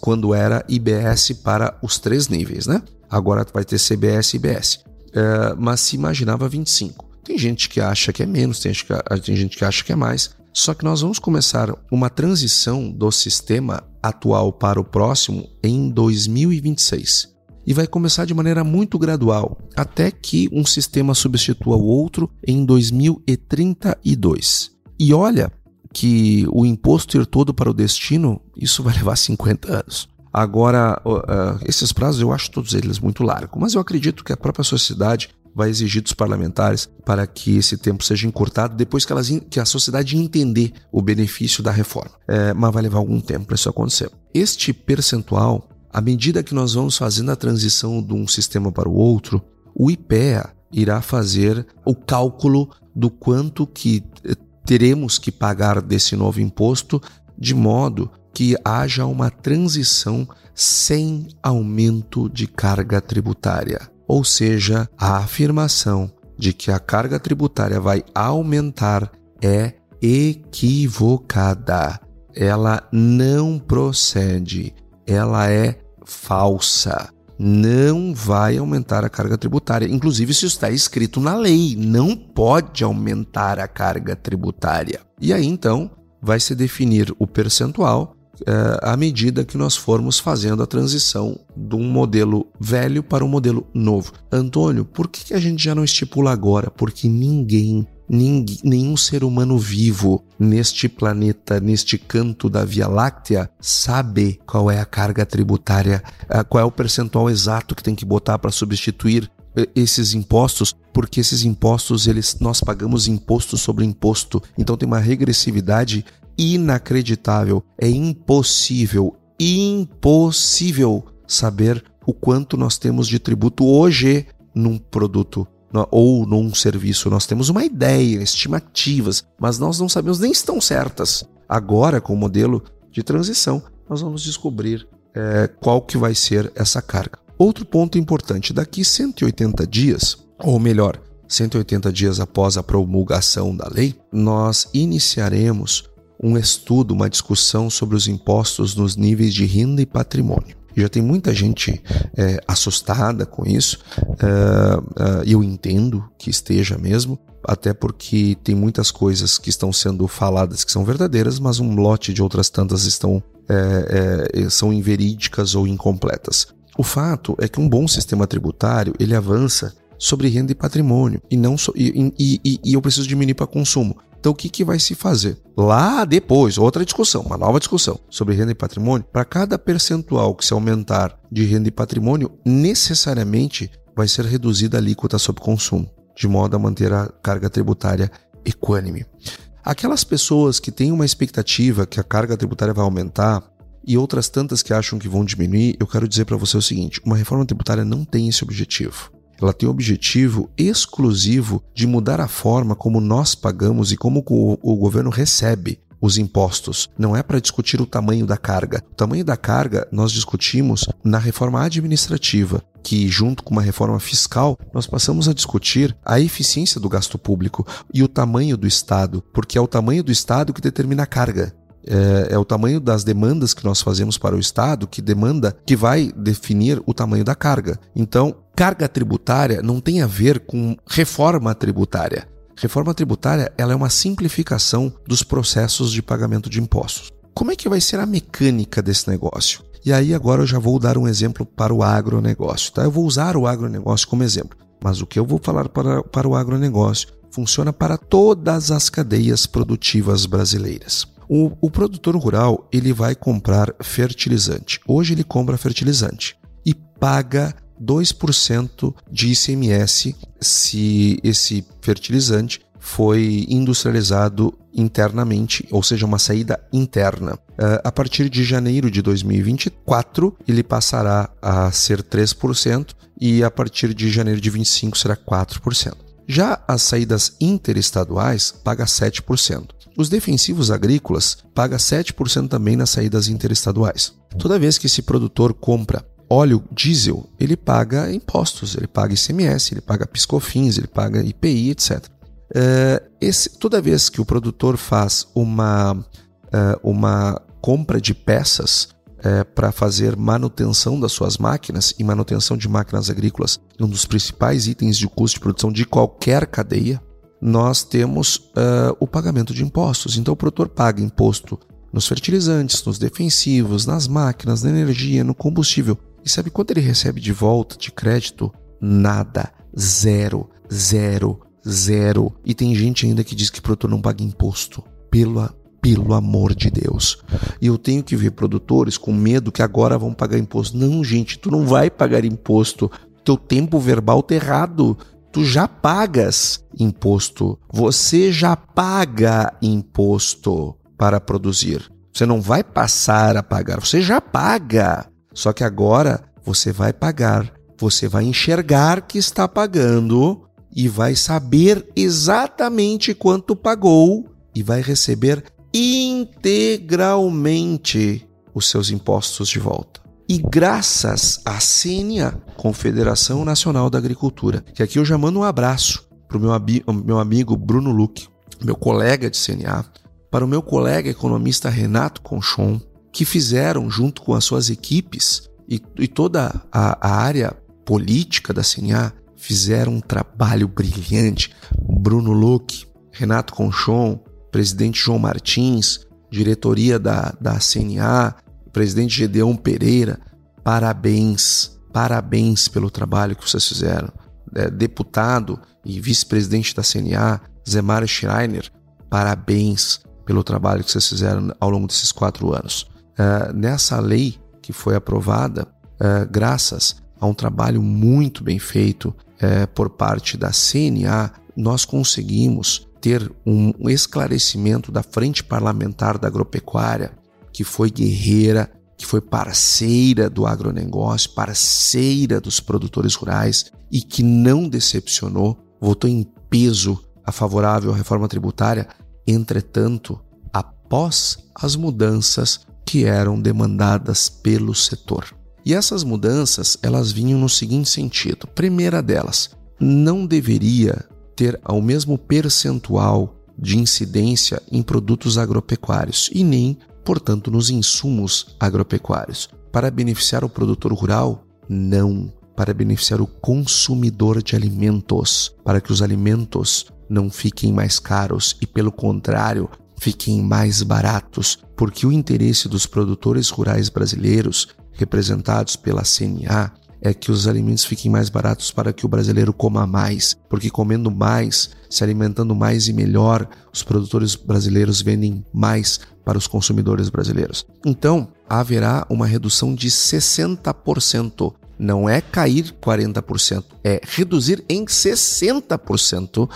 Speaker 2: quando era IBS para os três níveis, né? Agora vai ter CBS e IBS. É, mas se imaginava 25%. Tem gente que acha que é menos, tem gente que, tem gente que acha que é mais. Só que nós vamos começar uma transição do sistema atual para o próximo em 2026. E vai começar de maneira muito gradual, até que um sistema substitua o outro em 2032. E olha que o imposto ir todo para o destino, isso vai levar 50 anos. Agora, esses prazos eu acho todos eles muito largos, mas eu acredito que a própria sociedade vai exigir dos parlamentares para que esse tempo seja encurtado depois que, elas, que a sociedade entender o benefício da reforma. É, mas vai levar algum tempo para isso acontecer. Este percentual, à medida que nós vamos fazendo a transição de um sistema para o outro, o IPEA irá fazer o cálculo do quanto que eh, teremos que pagar desse novo imposto, de modo que haja uma transição sem aumento de carga tributária ou seja, a afirmação de que a carga tributária vai aumentar é equivocada. Ela não procede, ela é falsa. Não vai aumentar a carga tributária. Inclusive, isso está escrito na lei. Não pode aumentar a carga tributária. E aí, então, vai se definir o percentual é, à medida que nós formos fazendo a transição de um modelo velho para um modelo novo. Antônio, por que a gente já não estipula agora? Porque ninguém Nenhum ser humano vivo neste planeta, neste canto da Via Láctea, sabe qual é a carga tributária, eh, qual é o percentual exato que tem que botar para substituir eh, esses impostos, porque esses impostos eles nós pagamos imposto sobre imposto. Então tem uma regressividade inacreditável. É impossível, impossível saber o quanto nós temos de tributo hoje num produto ou num serviço. Nós temos uma ideia, estimativas, mas nós não sabemos nem estão certas. Agora, com o modelo de transição, nós vamos descobrir é, qual que vai ser essa carga. Outro ponto importante, daqui 180 dias, ou melhor, 180 dias após a promulgação da lei, nós iniciaremos um estudo, uma discussão sobre os impostos nos níveis de renda e patrimônio. Já tem muita gente é, assustada com isso, é, é, eu entendo que esteja mesmo, até porque tem muitas coisas que estão sendo faladas que são verdadeiras, mas um lote de outras tantas estão é, é, são inverídicas ou incompletas. O fato é que um bom sistema tributário ele avança sobre renda e patrimônio e não so, e, e, e, e eu preciso diminuir para consumo. Então, o que, que vai se fazer? Lá depois, outra discussão, uma nova discussão sobre renda e patrimônio. Para cada percentual que se aumentar de renda e patrimônio, necessariamente vai ser reduzida a alíquota sobre consumo, de modo a manter a carga tributária equânime. Aquelas pessoas que têm uma expectativa que a carga tributária vai aumentar e outras tantas que acham que vão diminuir, eu quero dizer para você o seguinte: uma reforma tributária não tem esse objetivo. Ela tem o objetivo exclusivo de mudar a forma como nós pagamos e como o, governo recebe os impostos. Não é para discutir o tamanho da carga. O tamanho da carga nós discutimos na reforma administrativa, que, junto com uma reforma fiscal, nós passamos a discutir a eficiência do gasto público e o tamanho do Estado, porque é o tamanho do Estado que determina a carga. É, é, o tamanho das demandas que nós fazemos para o Estado que demanda que vai definir o tamanho da carga. Então, carga tributária não tem a ver com reforma tributária. Reforma tributária ela é uma simplificação dos processos de pagamento de impostos. Como é que vai ser a mecânica desse negócio? E aí agora eu já vou dar um exemplo para o agronegócio. Tá? Eu vou usar o agronegócio como exemplo, mas o que eu vou falar para, para o agronegócio funciona para todas as cadeias produtivas brasileiras. O, o produtor rural ele vai comprar fertilizante. Hoje ele compra fertilizante e paga 2% de ICMS se esse fertilizante foi industrializado internamente, ou seja, uma saída interna. Eh, a partir de janeiro de 2024, ele passará a ser 3% e a partir de janeiro de 25 será 4%. Já as saídas interestaduais paga 7%. Os defensivos agrícolas paga 7% também nas saídas interestaduais. Toda vez que esse produtor compra óleo diesel, ele paga impostos, ele paga ICMS, ele paga piscofins, ele paga IPI, etc. É, esse, toda vez que o produtor faz uma, é, uma compra de peças é, para fazer manutenção das suas máquinas, e manutenção de máquinas agrícolas um dos principais itens de custo de produção de qualquer cadeia, nós temos uh, o pagamento de impostos. Então o produtor paga imposto nos fertilizantes, nos defensivos, nas máquinas, na energia, no combustível. E sabe quanto ele recebe de volta de crédito? Nada. Zero. Zero. Zero. E tem gente ainda que diz que o produtor não paga imposto. Pelo, pelo amor de Deus. E eu tenho que ver produtores com medo que agora vão pagar imposto. Não, gente, tu não vai pagar imposto. Teu tempo verbal tá errado. Tu já pagas imposto. Você já paga imposto para produzir. Você não vai passar a pagar, você já paga. Só que agora você vai pagar, você vai enxergar que está pagando e vai saber exatamente quanto pagou e vai receber integralmente os seus impostos de volta. E graças à CNA, Confederação Nacional da Agricultura, que aqui eu já mando um abraço para o meu, meu amigo Bruno Luque, meu colega de CNA, para o meu colega economista Renato Conchon, que fizeram, junto com as suas equipes e, e toda a, a área política da CNA, fizeram um trabalho brilhante. Bruno Luque, Renato Conchon, presidente João Martins, diretoria da, da CNA, presidente Gedeão Pereira, parabéns, parabéns pelo trabalho que vocês fizeram. É, deputado e vice-presidente da CNA, Mário Schreiner, parabéns pelo trabalho que vocês fizeram ao longo desses quatro anos. É, nessa lei que foi aprovada, é, graças a um trabalho muito bem feito por parte da CNA, nós conseguimos ter um esclarecimento da Frente Parlamentar da Agropecuária, que foi guerreira, que foi parceira do agronegócio, parceira dos produtores rurais e que não decepcionou, votou em peso a favorável reforma tributária. Entretanto, após as mudanças que eram demandadas pelo setor. E essas mudanças, elas vinham no seguinte sentido. Primeira delas, não deveria ter o mesmo percentual de incidência em produtos agropecuários e nem, portanto, nos insumos agropecuários. Para beneficiar o produtor rural, não. Para beneficiar o consumidor de alimentos, para que os alimentos não fiquem mais caros e, pelo contrário, fiquem mais baratos, porque o interesse dos produtores rurais brasileiros, representados pela CNA, é que os alimentos fiquem mais baratos para que o brasileiro coma mais, porque comendo mais, se alimentando mais e melhor, os produtores brasileiros vendem mais para os consumidores brasileiros. Então, haverá uma redução de 60%. Não é cair 40%, é reduzir em 60%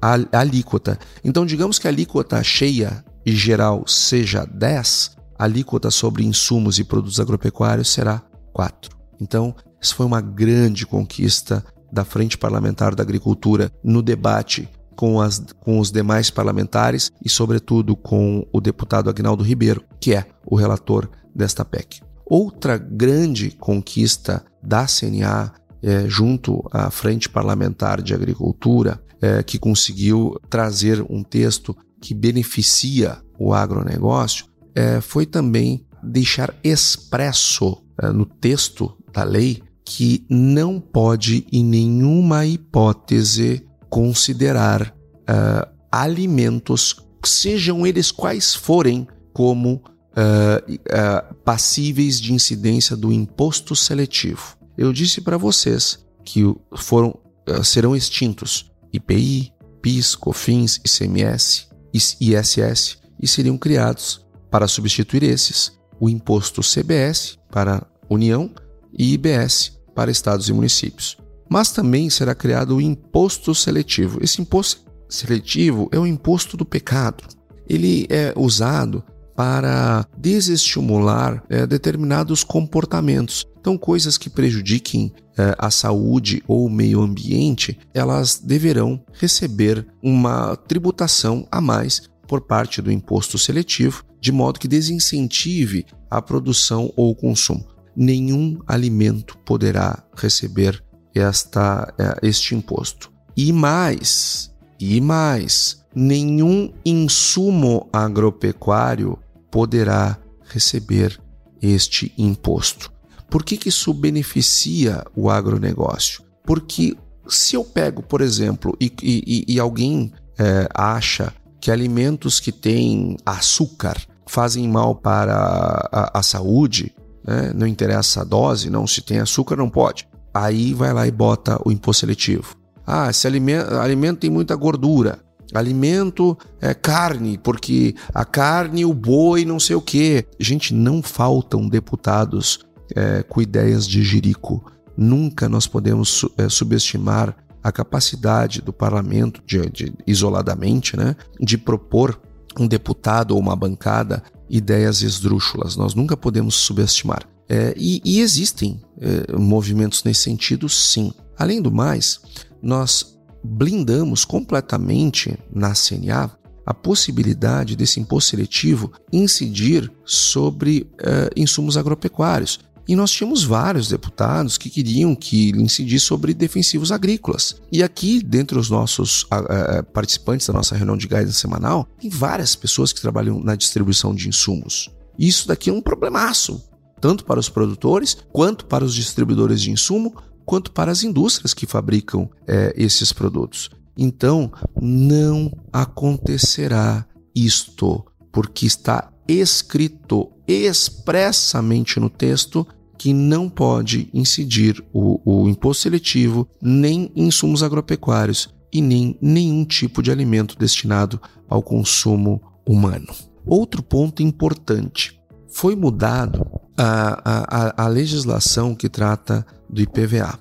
Speaker 2: a, alíquota. Então, digamos que a alíquota cheia e geral seja 10, a alíquota sobre insumos e produtos agropecuários será 4. Então, isso foi uma grande conquista da Frente Parlamentar da Agricultura no debate com, as, com os demais parlamentares e, sobretudo, com o deputado Agnaldo Ribeiro, que é o relator desta PEC. Outra grande conquista da CNA é, junto à Frente Parlamentar de Agricultura é, que conseguiu trazer um texto que beneficia o agronegócio, é, foi também deixar expresso é, no texto da lei que não pode, em nenhuma hipótese, considerar é, alimentos, sejam eles quais forem, como é, é, passíveis de incidência do imposto seletivo. Eu disse para vocês que foram, serão extintos IPI, PIS, COFINS, ICMS, ISS e seriam criados para substituir esses o imposto CBS para União e IBS para estados e municípios. Mas também será criado o imposto seletivo. Esse imposto seletivo é o imposto do pecado. Ele é usado para desestimular é, determinados comportamentos. Então, coisas que prejudiquem é, a saúde ou o meio ambiente, elas deverão receber uma tributação a mais por parte do imposto seletivo, de modo que desincentive a produção ou o consumo. Nenhum alimento poderá receber esta, é, este imposto. E mais, e mais, nenhum insumo agropecuário poderá receber este imposto. Por que, que isso beneficia o agronegócio? Porque se eu pego, por exemplo, e, e, e alguém é, acha que alimentos que têm açúcar fazem mal para a, a saúde, né? não interessa a dose, não, se tem açúcar não pode. Aí vai lá e bota o imposto seletivo. Ah, esse alimento, alimento tem muita gordura alimento é carne, porque a carne, o boi, não sei o quê. Gente, não faltam deputados é, com ideias de jirico. Nunca nós podemos é, subestimar a capacidade do parlamento, de, de, isoladamente, né, de propor um deputado ou uma bancada ideias esdrúxulas. Nós nunca podemos subestimar. É, e, e, existem é, movimentos nesse sentido, sim. Além do mais, nós blindamos completamente na CNA a possibilidade desse imposto seletivo incidir sobre uh, insumos agropecuários. E nós tínhamos vários deputados que queriam que incidisse sobre defensivos agrícolas. E aqui, dentre os nossos uh, participantes da nossa reunião de guidance semanal, tem várias pessoas que trabalham na distribuição de insumos. Isso daqui é um problemaço, tanto para os produtores quanto para os distribuidores de insumo, quanto para as indústrias que fabricam é, esses produtos. Então, não acontecerá isto, porque está escrito expressamente no texto que não pode incidir o, o imposto seletivo nem em insumos agropecuários e nem nenhum tipo de alimento destinado ao consumo humano. Outro ponto importante: foi mudado a, a, a legislação que trata do IPVA,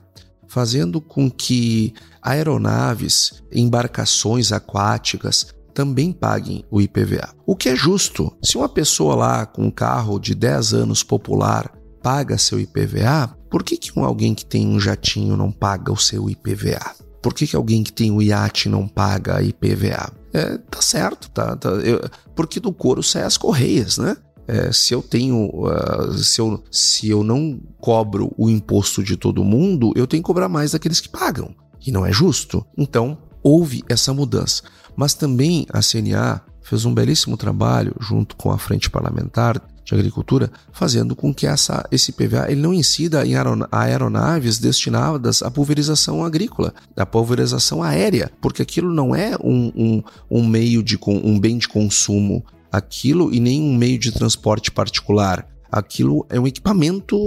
Speaker 2: fazendo com que aeronaves, embarcações aquáticas também paguem o IPVA. O que é justo. Se uma pessoa lá com um carro de 10 anos popular paga seu IPVA, por que, que alguém que tem um jatinho não paga o seu IPVA? Por que, que alguém que tem um iate não paga IPVA? É, tá certo, tá, tá eu, porque do couro sai as correias, né? É, se eu tenho, uh, se, eu, se eu não cobro o imposto de todo mundo, eu tenho que cobrar mais daqueles que pagam. E não é justo. Então, houve essa mudança. Mas também a CNA fez um belíssimo trabalho junto com a Frente Parlamentar de Agricultura, fazendo com que essa, esse PVA ele não incida em aeronaves destinadas à pulverização agrícola, à pulverização aérea, porque aquilo não é um, um, um meio de um bem de consumo, aquilo e nem um meio de transporte particular. Aquilo é um equipamento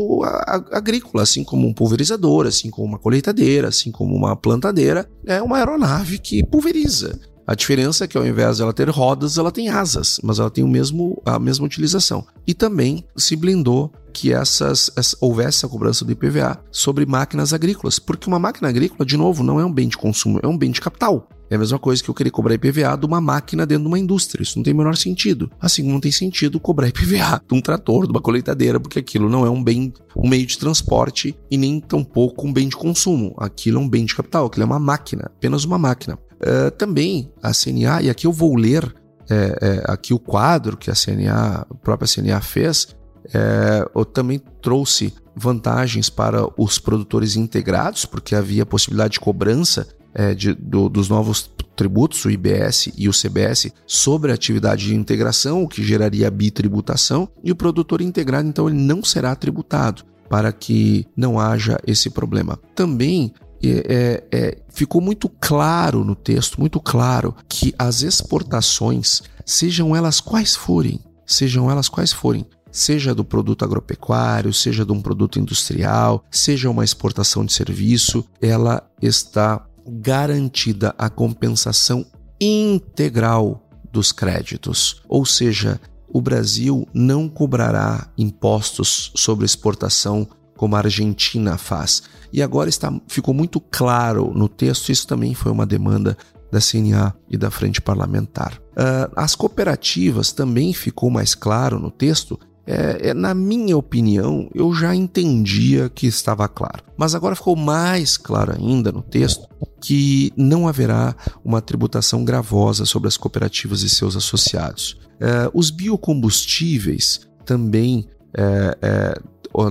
Speaker 2: agrícola, assim como um pulverizador, assim como uma colheitadeira, assim como uma plantadeira. É uma aeronave que pulveriza. A diferença é que ao invés de ela ter rodas, ela tem asas, mas ela tem o mesmo, a mesma utilização. E também se blindou que essas, essa, houvesse a cobrança do IPVA sobre máquinas agrícolas, porque uma máquina agrícola, de novo, não é um bem de consumo, é um bem de capital. É a mesma coisa que eu querer cobrar IPVA de uma máquina dentro de uma indústria. Isso não tem o menor sentido. Assim não tem sentido cobrar IPVA de um trator, de uma colheitadeira, porque aquilo não é um bem, um meio de transporte e nem tampouco um bem de consumo. Aquilo é um bem de capital, aquilo é uma máquina, apenas uma máquina. Uh, também a CNA, e aqui eu vou ler é, é, aqui o quadro que a CNA, a própria CNA fez, é, também trouxe vantagens para os produtores integrados, porque havia possibilidade de cobrança é, de, do, dos novos tributos, o IBS e o CBS, sobre a atividade de integração, o que geraria bitributação, e o produtor integrado, então, ele não será tributado para que não haja esse problema. Também é, é, ficou muito claro no texto, muito claro, que as exportações, sejam elas quais forem, sejam elas quais forem, seja do produto agropecuário, seja de um produto industrial, seja uma exportação de serviço, ela está garantida a compensação integral dos créditos. Ou seja, o Brasil não cobrará impostos sobre exportação como a Argentina faz. E agora está, ficou muito claro no texto, isso também foi uma demanda da CNA e da Frente Parlamentar. Uh, as cooperativas também ficou mais claro no texto. É, é, na minha opinião, eu já entendia que estava claro. Mas agora ficou mais claro ainda no texto que não haverá uma tributação gravosa sobre as cooperativas e seus associados. Uh, os biocombustíveis também é, é,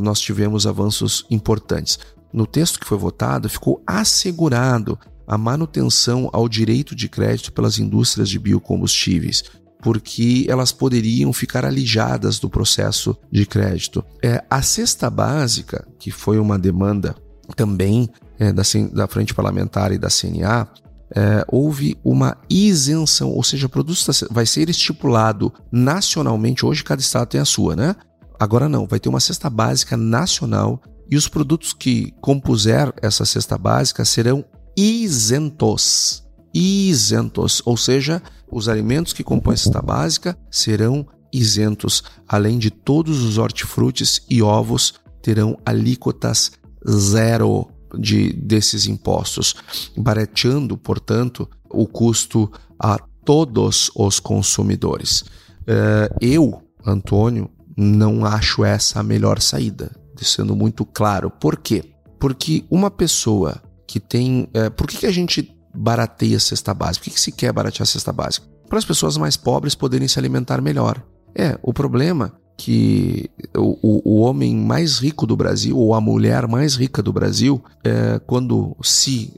Speaker 2: nós tivemos avanços importantes. No texto que foi votado, ficou assegurado a manutenção ao direito de crédito pelas indústrias de biocombustíveis, porque elas poderiam ficar alijadas do processo de crédito. É, a cesta básica, que foi uma demanda também é, da, da Frente Parlamentar e da CNA, é, houve uma isenção, ou seja, produto vai ser estipulado nacionalmente. Hoje cada estado tem a sua, né? Agora não, vai ter uma cesta básica nacional e os produtos que compuser essa cesta básica serão isentos. Isentos, ou seja, os alimentos que compõem a cesta básica serão isentos, além de todos os hortifrutis e ovos terão alíquotas zero de desses impostos, barateando, portanto, o custo a todos os consumidores. Uh, eu, Antônio, não acho essa a melhor saída, sendo muito claro. Por quê? Porque uma pessoa que tem. É, por que, que a gente barateia a cesta básica? Por que, que se quer baratear a cesta básica? Para as pessoas mais pobres poderem se alimentar melhor. É, o problema que o, o, homem mais rico do Brasil ou a mulher mais rica do Brasil, é, quando se,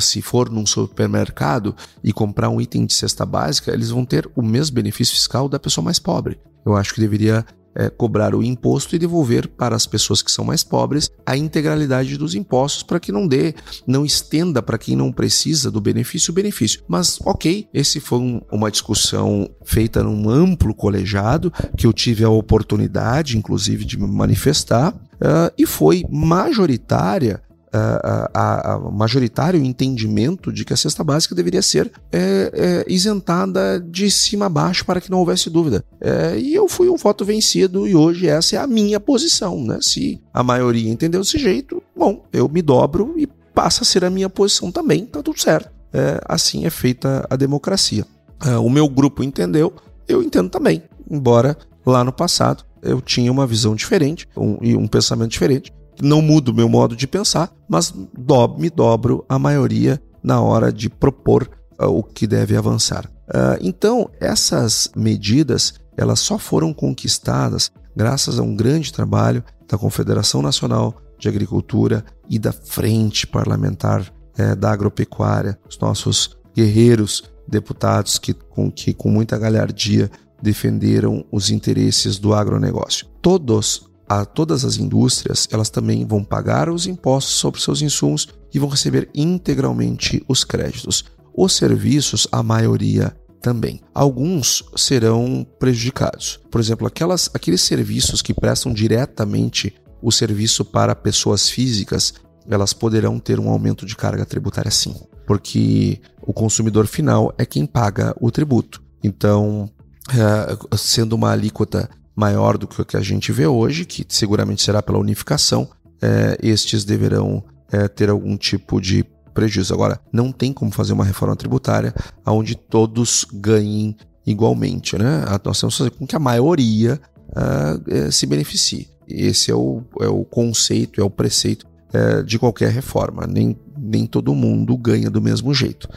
Speaker 2: se for num supermercado e comprar um item de cesta básica, eles vão ter o mesmo benefício fiscal da pessoa mais pobre. Eu acho que deveria é, cobrar o imposto e devolver para as pessoas que são mais pobres a integralidade dos impostos para que não dê, não estenda para quem não precisa do benefício o benefício. Mas ok, esse foi um, uma discussão feita num amplo colegiado que eu tive a oportunidade, inclusive, de me manifestar uh, e foi majoritária a, a, a, majoritário entendimento de que a cesta básica deveria ser é, é, isentada de cima a baixo para que não houvesse dúvida. É, e eu fui um voto vencido e hoje essa é a minha posição. Né? Se a maioria entendeu desse jeito, bom, eu me dobro e passa a ser a minha posição também, tá tudo certo. É, assim é feita a democracia. É, o meu grupo entendeu, eu entendo também, embora lá no passado eu tinha uma visão diferente um, e um pensamento diferente não mudo meu modo de pensar, mas do, me dobro a maioria na hora de propor uh, o que deve avançar. Uh, então, essas medidas elas só foram conquistadas graças a um grande trabalho da Confederação Nacional de Agricultura e da Frente Parlamentar eh, da Agropecuária, os nossos guerreiros deputados que com, que com muita galhardia defenderam os interesses do agronegócio. Todos a todas as indústrias, elas também vão pagar os impostos sobre seus insumos e vão receber integralmente os créditos. Os serviços, a maioria também. Alguns serão prejudicados. Por exemplo, aquelas, aqueles serviços que prestam diretamente o serviço para pessoas físicas, elas poderão ter um aumento de carga tributária sim, porque o consumidor final é quem paga o tributo. Então, eh, sendo uma alíquota maior do que o que a gente vê hoje, que seguramente será pela unificação, é, estes deverão é, ter algum tipo de prejuízo. Agora, não tem como fazer uma reforma tributária onde todos ganhem igualmente. Né? Nós temos que fazer com que a maioria uh, se beneficie. Esse é o, é o conceito, é o preceito é, de qualquer reforma. Nem, nem todo mundo ganha do mesmo jeito.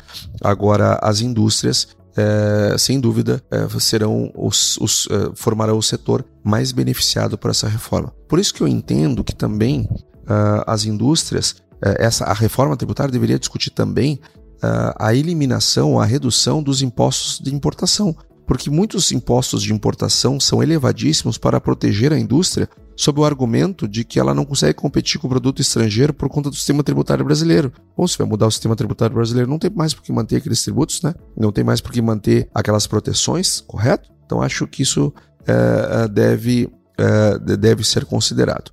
Speaker 2: Agora, as indústrias é, sem dúvida, é, serão os, os é, formarão o setor mais beneficiado por essa reforma. Por isso que eu entendo que também é, as indústrias, é, essa a reforma tributária deveria discutir também é, a eliminação, a redução dos impostos de importação, porque muitos impostos de importação são elevadíssimos para proteger a indústria sob o argumento de que ela não consegue competir com o produto estrangeiro por conta do sistema tributário brasileiro. Bom, se vai mudar o sistema tributário brasileiro, não tem mais por que manter aqueles tributos, né? Não tem mais por que manter aquelas proteções, correto? Então acho que isso é, deve, é, deve ser considerado.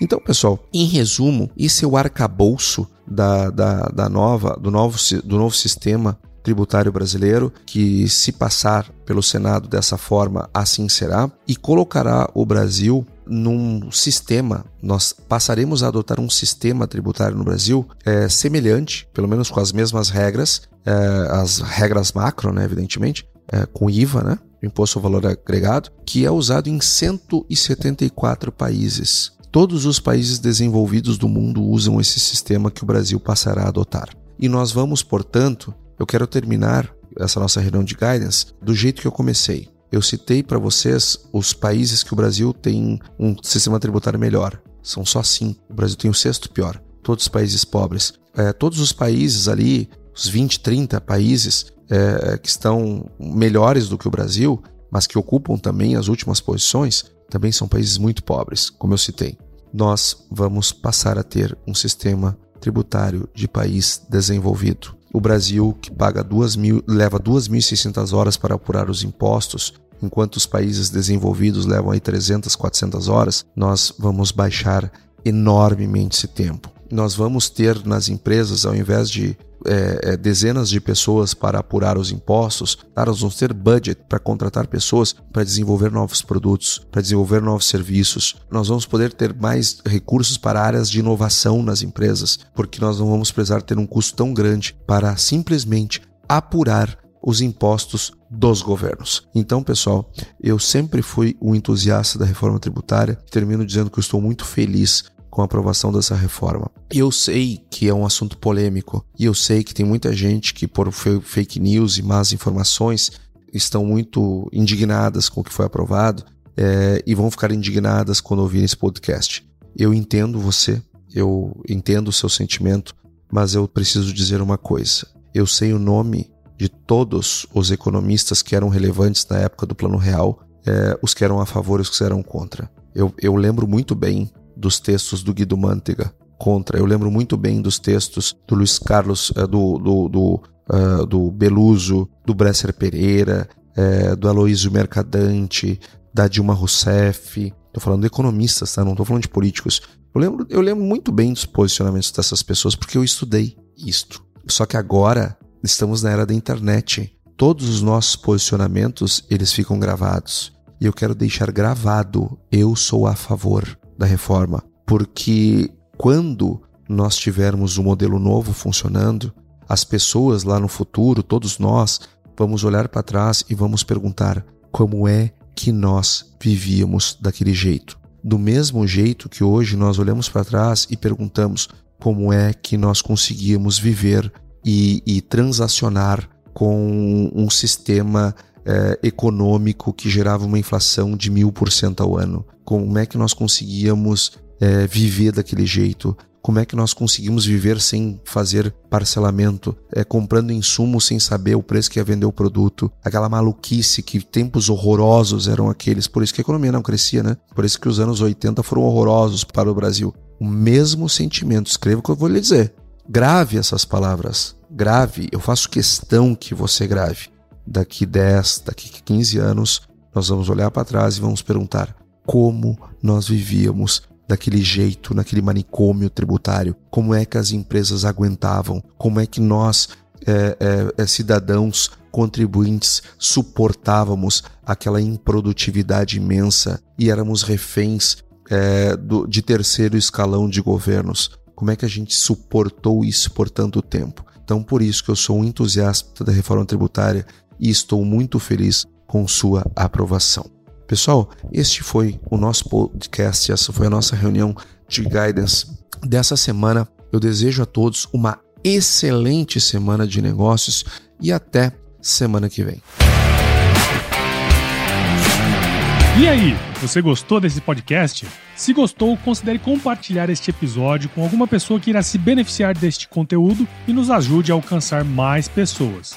Speaker 2: Então, pessoal, em resumo, esse é o arcabouço da, da, da nova, do, novo, do novo sistema tributário brasileiro, que, se passar pelo Senado dessa forma, assim será, e colocará o Brasil num sistema, nós passaremos a adotar um sistema tributário no Brasil é, semelhante, pelo menos com as mesmas regras, é, as regras macro, né, evidentemente, é, com IVA, né, Imposto ao Valor Agregado, que é usado em 174 países. Todos os países desenvolvidos do mundo usam esse sistema que o Brasil passará a adotar. E nós vamos, portanto, eu quero terminar essa nossa reunião de guidance do jeito que eu comecei. Eu citei para vocês os países que o Brasil tem um sistema tributário melhor. São só cinco. O Brasil tem o sexto pior. Todos os países pobres. É, todos os países ali, os 20, 30 países é, que estão melhores do que o Brasil, mas que ocupam também as últimas posições, também são países muito pobres, como eu citei. Nós vamos passar a ter um sistema tributário de país desenvolvido o Brasil, que paga duas mil, leva 2.600 horas para apurar os impostos, enquanto os países desenvolvidos levam aí 300, 400 horas, nós vamos baixar enormemente esse tempo. Nós vamos ter nas empresas, ao invés de é, é, dezenas de pessoas para apurar os impostos, nós vamos ter budget para contratar pessoas para desenvolver novos produtos, para desenvolver novos serviços. Nós vamos poder ter mais recursos para áreas de inovação nas empresas, porque nós não vamos precisar ter um custo tão grande para simplesmente apurar os impostos dos governos. Então, pessoal, eu sempre fui um entusiasta da reforma tributária. Termino dizendo que eu estou muito feliz com a aprovação dessa reforma. Eu sei que é um assunto polêmico e eu sei que tem muita gente que, por fake news e más informações, estão muito indignadas com o que foi aprovado é, e vão ficar indignadas quando ouvirem esse podcast. Eu entendo você, eu entendo o seu sentimento, mas eu preciso dizer uma coisa. Eu sei o nome de todos os economistas que eram relevantes na época do Plano Real é, os que eram a favor e os que eram contra. Eu, eu lembro muito bem dos textos do Guido Mantega contra. Eu lembro muito bem dos textos do Luiz Carlos, é, do, do, do, uh, do Beluso, do Bresser Pereira, é, do Aloysio Mercadante, da Dilma Rousseff. Estou falando de economistas, tá? não estou falando de políticos. Eu lembro, eu lembro muito bem dos posicionamentos dessas pessoas porque eu estudei isto. Só que agora estamos na era da internet. Todos os nossos posicionamentos eles ficam gravados. E eu quero deixar gravado: eu sou a favor da reforma, porque quando nós tivermos um modelo novo funcionando, as pessoas lá no futuro, todos nós, vamos olhar para trás e vamos perguntar como é que nós vivíamos daquele jeito. Do mesmo jeito que hoje nós olhamos para trás e perguntamos como é que nós conseguíamos viver e, e transacionar com um sistema é, econômico que gerava uma inflação de mil por cento ao ano. Como é que nós conseguíamos é, viver daquele jeito? Como é que nós conseguimos viver sem fazer parcelamento, é, comprando insumos sem saber o preço que ia vender o produto? Aquela maluquice que tempos horrorosos eram aqueles. Por isso que a economia não crescia, né? Por isso que os anos 80 foram horrorosos para o Brasil. O mesmo sentimento, escreva o que eu vou lhe dizer. Grave essas palavras. Grave, eu faço questão que você grave. Daqui 10, daqui 15 anos, nós vamos olhar para trás e vamos perguntar como nós vivíamos daquele jeito, naquele manicômio tributário? Como é que as empresas aguentavam? Como é que nós, é, é, é, cidadãos contribuintes, suportávamos aquela improdutividade imensa e éramos reféns é, do, de terceiro escalão de governos? Como é que a gente suportou isso por tanto tempo? Então, por isso que eu sou um entusiasta da reforma tributária e estou muito feliz com sua aprovação. Pessoal, este foi o nosso podcast, essa foi a nossa reunião de guidance dessa semana. Eu desejo a todos uma excelente semana de negócios e até semana que vem.
Speaker 1: E aí, você gostou desse podcast? Se gostou, considere compartilhar este episódio com alguma pessoa que irá se beneficiar deste conteúdo e nos ajude a alcançar mais pessoas.